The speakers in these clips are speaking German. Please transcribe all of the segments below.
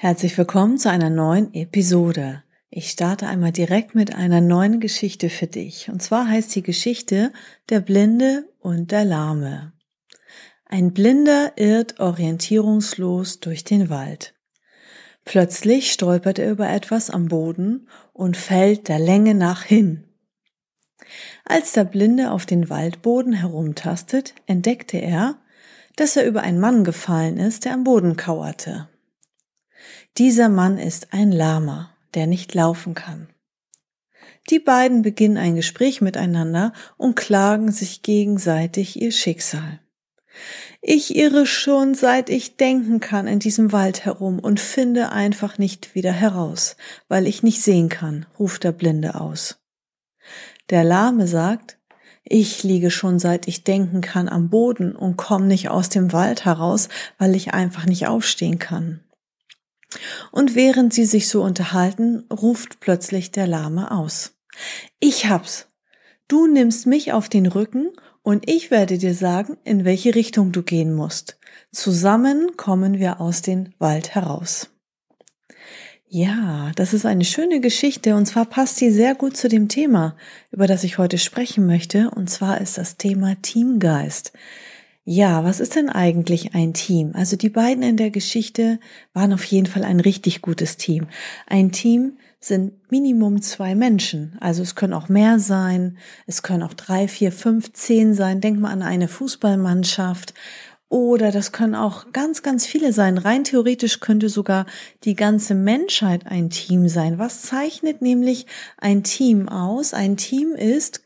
Herzlich willkommen zu einer neuen Episode. Ich starte einmal direkt mit einer neuen Geschichte für dich. Und zwar heißt die Geschichte Der Blinde und der Lahme. Ein Blinder irrt orientierungslos durch den Wald. Plötzlich stolpert er über etwas am Boden und fällt der Länge nach hin. Als der Blinde auf den Waldboden herumtastet, entdeckte er, dass er über einen Mann gefallen ist, der am Boden kauerte. Dieser Mann ist ein Lama, der nicht laufen kann. Die beiden beginnen ein Gespräch miteinander und klagen sich gegenseitig ihr Schicksal. Ich irre schon seit ich denken kann in diesem Wald herum und finde einfach nicht wieder heraus, weil ich nicht sehen kann, ruft der Blinde aus. Der Lahme sagt, ich liege schon seit ich denken kann am Boden und komme nicht aus dem Wald heraus, weil ich einfach nicht aufstehen kann. Und während sie sich so unterhalten, ruft plötzlich der Lahme aus. Ich hab's. Du nimmst mich auf den Rücken und ich werde dir sagen, in welche Richtung du gehen musst. Zusammen kommen wir aus dem Wald heraus. Ja, das ist eine schöne Geschichte und zwar passt die sehr gut zu dem Thema, über das ich heute sprechen möchte, und zwar ist das Thema Teamgeist. Ja, was ist denn eigentlich ein Team? Also die beiden in der Geschichte waren auf jeden Fall ein richtig gutes Team. Ein Team sind Minimum zwei Menschen. Also es können auch mehr sein, es können auch drei, vier, fünf, zehn sein. Denk mal an eine Fußballmannschaft oder das können auch ganz, ganz viele sein. Rein theoretisch könnte sogar die ganze Menschheit ein Team sein. Was zeichnet nämlich ein Team aus? Ein Team ist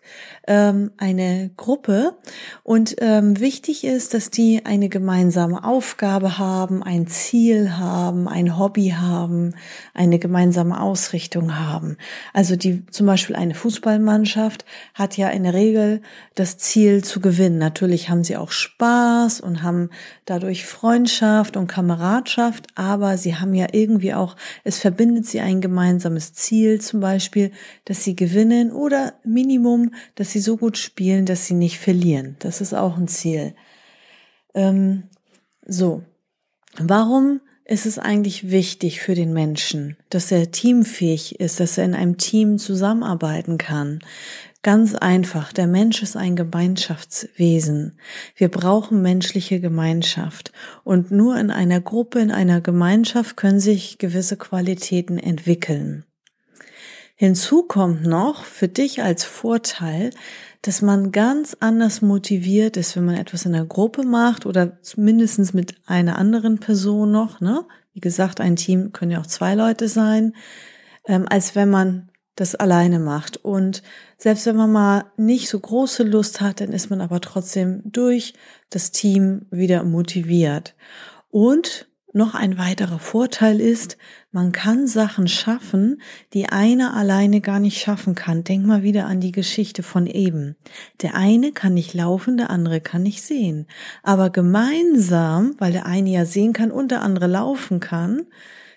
ähm, eine Gruppe und ähm, wichtig ist, dass die eine gemeinsame Aufgabe haben, ein Ziel haben, ein Hobby haben, eine gemeinsame Ausrichtung haben. Also die zum Beispiel eine Fußballmannschaft hat ja in der Regel das Ziel zu gewinnen. Natürlich haben sie auch Spaß und haben haben dadurch Freundschaft und Kameradschaft, aber sie haben ja irgendwie auch, es verbindet sie ein gemeinsames Ziel, zum Beispiel, dass sie gewinnen oder Minimum, dass sie so gut spielen, dass sie nicht verlieren. Das ist auch ein Ziel. Ähm, so, warum ist es eigentlich wichtig für den Menschen, dass er teamfähig ist, dass er in einem Team zusammenarbeiten kann? Ganz einfach, der Mensch ist ein Gemeinschaftswesen. Wir brauchen menschliche Gemeinschaft. Und nur in einer Gruppe, in einer Gemeinschaft können sich gewisse Qualitäten entwickeln. Hinzu kommt noch für dich als Vorteil, dass man ganz anders motiviert ist, wenn man etwas in der Gruppe macht oder mindestens mit einer anderen Person noch, ne? Wie gesagt, ein Team können ja auch zwei Leute sein, ähm, als wenn man das alleine macht. Und selbst wenn man mal nicht so große Lust hat, dann ist man aber trotzdem durch das Team wieder motiviert. Und noch ein weiterer Vorteil ist, man kann Sachen schaffen, die einer alleine gar nicht schaffen kann. Denk mal wieder an die Geschichte von eben. Der eine kann nicht laufen, der andere kann nicht sehen. Aber gemeinsam, weil der eine ja sehen kann und der andere laufen kann,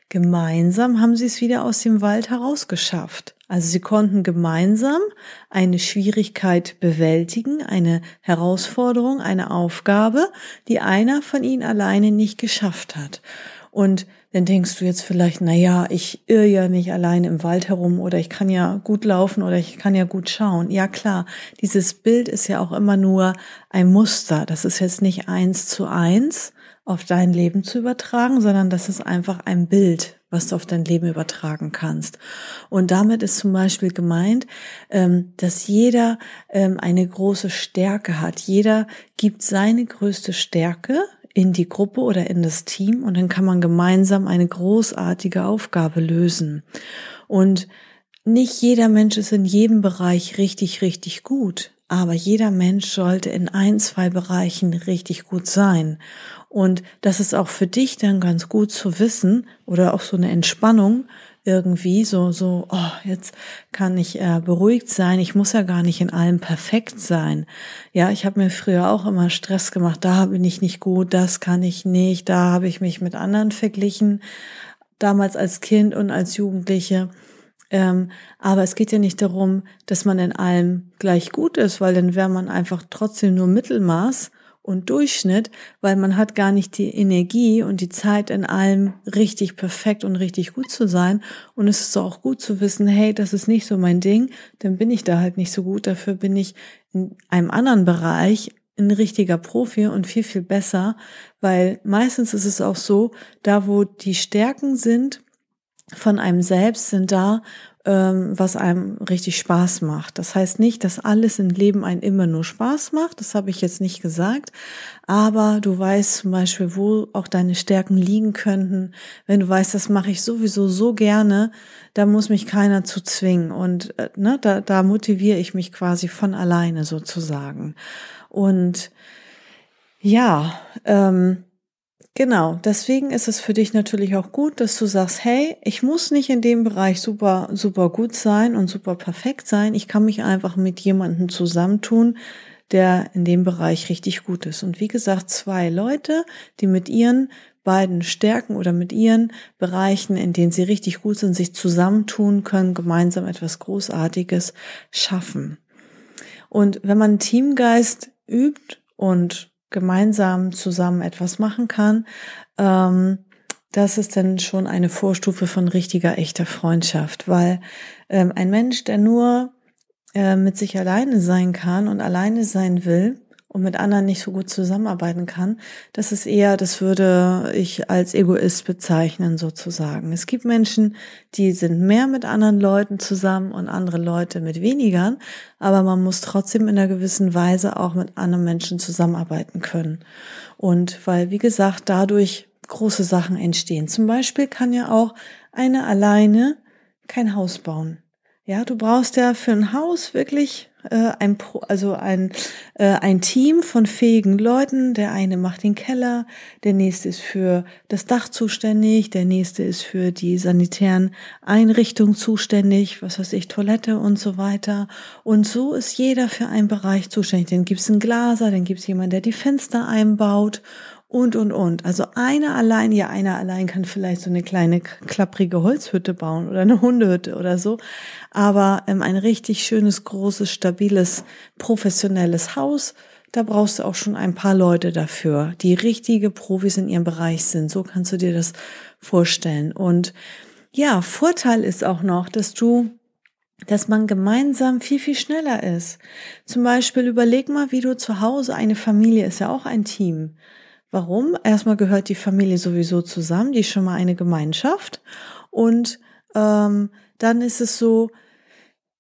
gemeinsam haben sie es wieder aus dem Wald herausgeschafft. Also sie konnten gemeinsam eine Schwierigkeit bewältigen, eine Herausforderung, eine Aufgabe, die einer von ihnen alleine nicht geschafft hat. Und dann denkst du jetzt vielleicht, na ja, ich irre ja nicht alleine im Wald herum oder ich kann ja gut laufen oder ich kann ja gut schauen. Ja klar, dieses Bild ist ja auch immer nur ein Muster. Das ist jetzt nicht eins zu eins auf dein Leben zu übertragen, sondern das ist einfach ein Bild, was du auf dein Leben übertragen kannst. Und damit ist zum Beispiel gemeint, ähm, dass jeder ähm, eine große Stärke hat. Jeder gibt seine größte Stärke in die Gruppe oder in das Team und dann kann man gemeinsam eine großartige Aufgabe lösen. Und nicht jeder Mensch ist in jedem Bereich richtig, richtig gut. Aber jeder Mensch sollte in ein, zwei Bereichen richtig gut sein. Und das ist auch für dich dann ganz gut zu wissen oder auch so eine Entspannung irgendwie, so, so, oh, jetzt kann ich äh, beruhigt sein. Ich muss ja gar nicht in allem perfekt sein. Ja, ich habe mir früher auch immer Stress gemacht. Da bin ich nicht gut, das kann ich nicht. Da habe ich mich mit anderen verglichen. Damals als Kind und als Jugendliche. Ähm, aber es geht ja nicht darum, dass man in allem gleich gut ist, weil dann wäre man einfach trotzdem nur Mittelmaß und Durchschnitt, weil man hat gar nicht die Energie und die Zeit in allem richtig perfekt und richtig gut zu sein. Und es ist auch gut zu wissen, hey, das ist nicht so mein Ding, dann bin ich da halt nicht so gut. Dafür bin ich in einem anderen Bereich ein richtiger Profi und viel, viel besser, weil meistens ist es auch so, da wo die Stärken sind, von einem selbst sind da, ähm, was einem richtig Spaß macht. Das heißt nicht, dass alles im Leben einen immer nur Spaß macht. Das habe ich jetzt nicht gesagt. Aber du weißt zum Beispiel, wo auch deine Stärken liegen könnten. Wenn du weißt, das mache ich sowieso so gerne, da muss mich keiner zu zwingen. Und äh, ne, da, da motiviere ich mich quasi von alleine sozusagen. Und ja, ähm, Genau, deswegen ist es für dich natürlich auch gut, dass du sagst, hey, ich muss nicht in dem Bereich super, super gut sein und super perfekt sein. Ich kann mich einfach mit jemandem zusammentun, der in dem Bereich richtig gut ist. Und wie gesagt, zwei Leute, die mit ihren beiden Stärken oder mit ihren Bereichen, in denen sie richtig gut sind, sich zusammentun können, gemeinsam etwas Großartiges schaffen. Und wenn man Teamgeist übt und gemeinsam zusammen etwas machen kann, ähm, das ist dann schon eine Vorstufe von richtiger, echter Freundschaft, weil ähm, ein Mensch, der nur äh, mit sich alleine sein kann und alleine sein will, und mit anderen nicht so gut zusammenarbeiten kann, das ist eher, das würde ich als Egoist bezeichnen sozusagen. Es gibt Menschen, die sind mehr mit anderen Leuten zusammen und andere Leute mit weniger, aber man muss trotzdem in einer gewissen Weise auch mit anderen Menschen zusammenarbeiten können. Und weil, wie gesagt, dadurch große Sachen entstehen. Zum Beispiel kann ja auch eine alleine kein Haus bauen. Ja, du brauchst ja für ein Haus wirklich äh, ein, also ein, äh, ein Team von fähigen Leuten. Der eine macht den Keller, der nächste ist für das Dach zuständig, der nächste ist für die sanitären Einrichtungen zuständig, was weiß ich, Toilette und so weiter. Und so ist jeder für einen Bereich zuständig. Dann gibt's einen Glaser, dann gibt's jemanden, der die Fenster einbaut und, und, und. Also einer allein, ja, einer allein kann vielleicht so eine kleine klapprige Holzhütte bauen oder eine Hundehütte oder so. Aber ähm, ein richtig schönes, großes, stabiles, professionelles Haus, da brauchst du auch schon ein paar Leute dafür, die richtige Profis in ihrem Bereich sind. So kannst du dir das vorstellen. Und ja, Vorteil ist auch noch, dass du dass man gemeinsam viel, viel schneller ist. Zum Beispiel überleg mal, wie du zu Hause, eine Familie ist ja auch ein Team. Warum? Erstmal gehört die Familie sowieso zusammen, die ist schon mal eine Gemeinschaft. Und ähm, dann ist es so,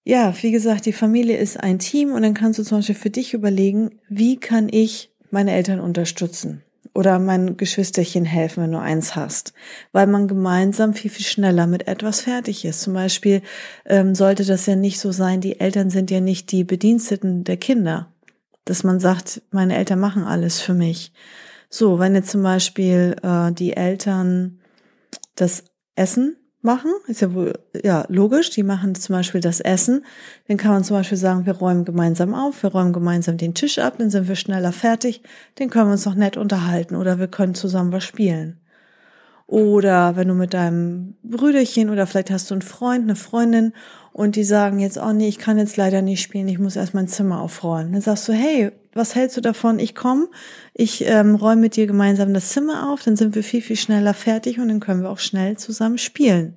ja, wie gesagt, die Familie ist ein Team und dann kannst du zum Beispiel für dich überlegen, wie kann ich meine Eltern unterstützen? Oder mein Geschwisterchen helfen, wenn du eins hast. Weil man gemeinsam viel, viel schneller mit etwas fertig ist. Zum Beispiel ähm, sollte das ja nicht so sein, die Eltern sind ja nicht die Bediensteten der Kinder. Dass man sagt, meine Eltern machen alles für mich so, wenn jetzt zum Beispiel äh, die Eltern das Essen machen, ist ja wohl ja logisch, die machen zum Beispiel das Essen, dann kann man zum Beispiel sagen, wir räumen gemeinsam auf, wir räumen gemeinsam den Tisch ab, dann sind wir schneller fertig, dann können wir uns noch nett unterhalten oder wir können zusammen was spielen. Oder wenn du mit deinem Brüderchen oder vielleicht hast du einen Freund, eine Freundin und die sagen jetzt, oh nee, ich kann jetzt leider nicht spielen, ich muss erst mein Zimmer aufräumen. Dann sagst du, hey, was hältst du davon? Ich komme, ich ähm, räume mit dir gemeinsam das Zimmer auf, dann sind wir viel, viel schneller fertig und dann können wir auch schnell zusammen spielen.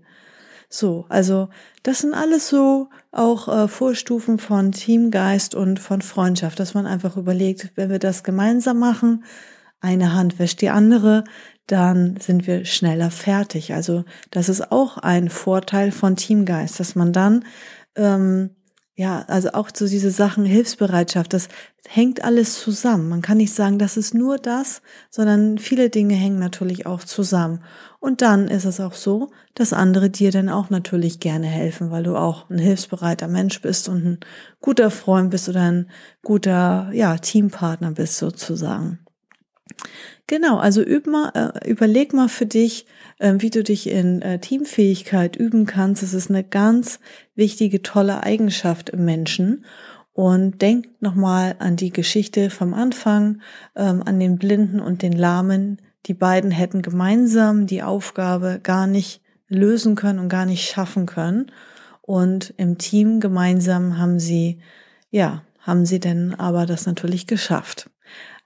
So, also das sind alles so auch äh, Vorstufen von Teamgeist und von Freundschaft, dass man einfach überlegt, wenn wir das gemeinsam machen, eine Hand wäscht die andere, dann sind wir schneller fertig. Also das ist auch ein Vorteil von Teamgeist, dass man dann ähm, ja, also auch so diese Sachen Hilfsbereitschaft, das hängt alles zusammen. Man kann nicht sagen, das ist nur das, sondern viele Dinge hängen natürlich auch zusammen. Und dann ist es auch so, dass andere dir dann auch natürlich gerne helfen, weil du auch ein hilfsbereiter Mensch bist und ein guter Freund bist oder ein guter, ja, Teampartner bist sozusagen. Genau, also üb mal, äh, überleg mal für dich, äh, wie du dich in äh, Teamfähigkeit üben kannst. Es ist eine ganz wichtige, tolle Eigenschaft im Menschen. Und denk nochmal an die Geschichte vom Anfang, ähm, an den Blinden und den Lahmen. Die beiden hätten gemeinsam die Aufgabe gar nicht lösen können und gar nicht schaffen können. Und im Team gemeinsam haben sie, ja, haben sie denn aber das natürlich geschafft.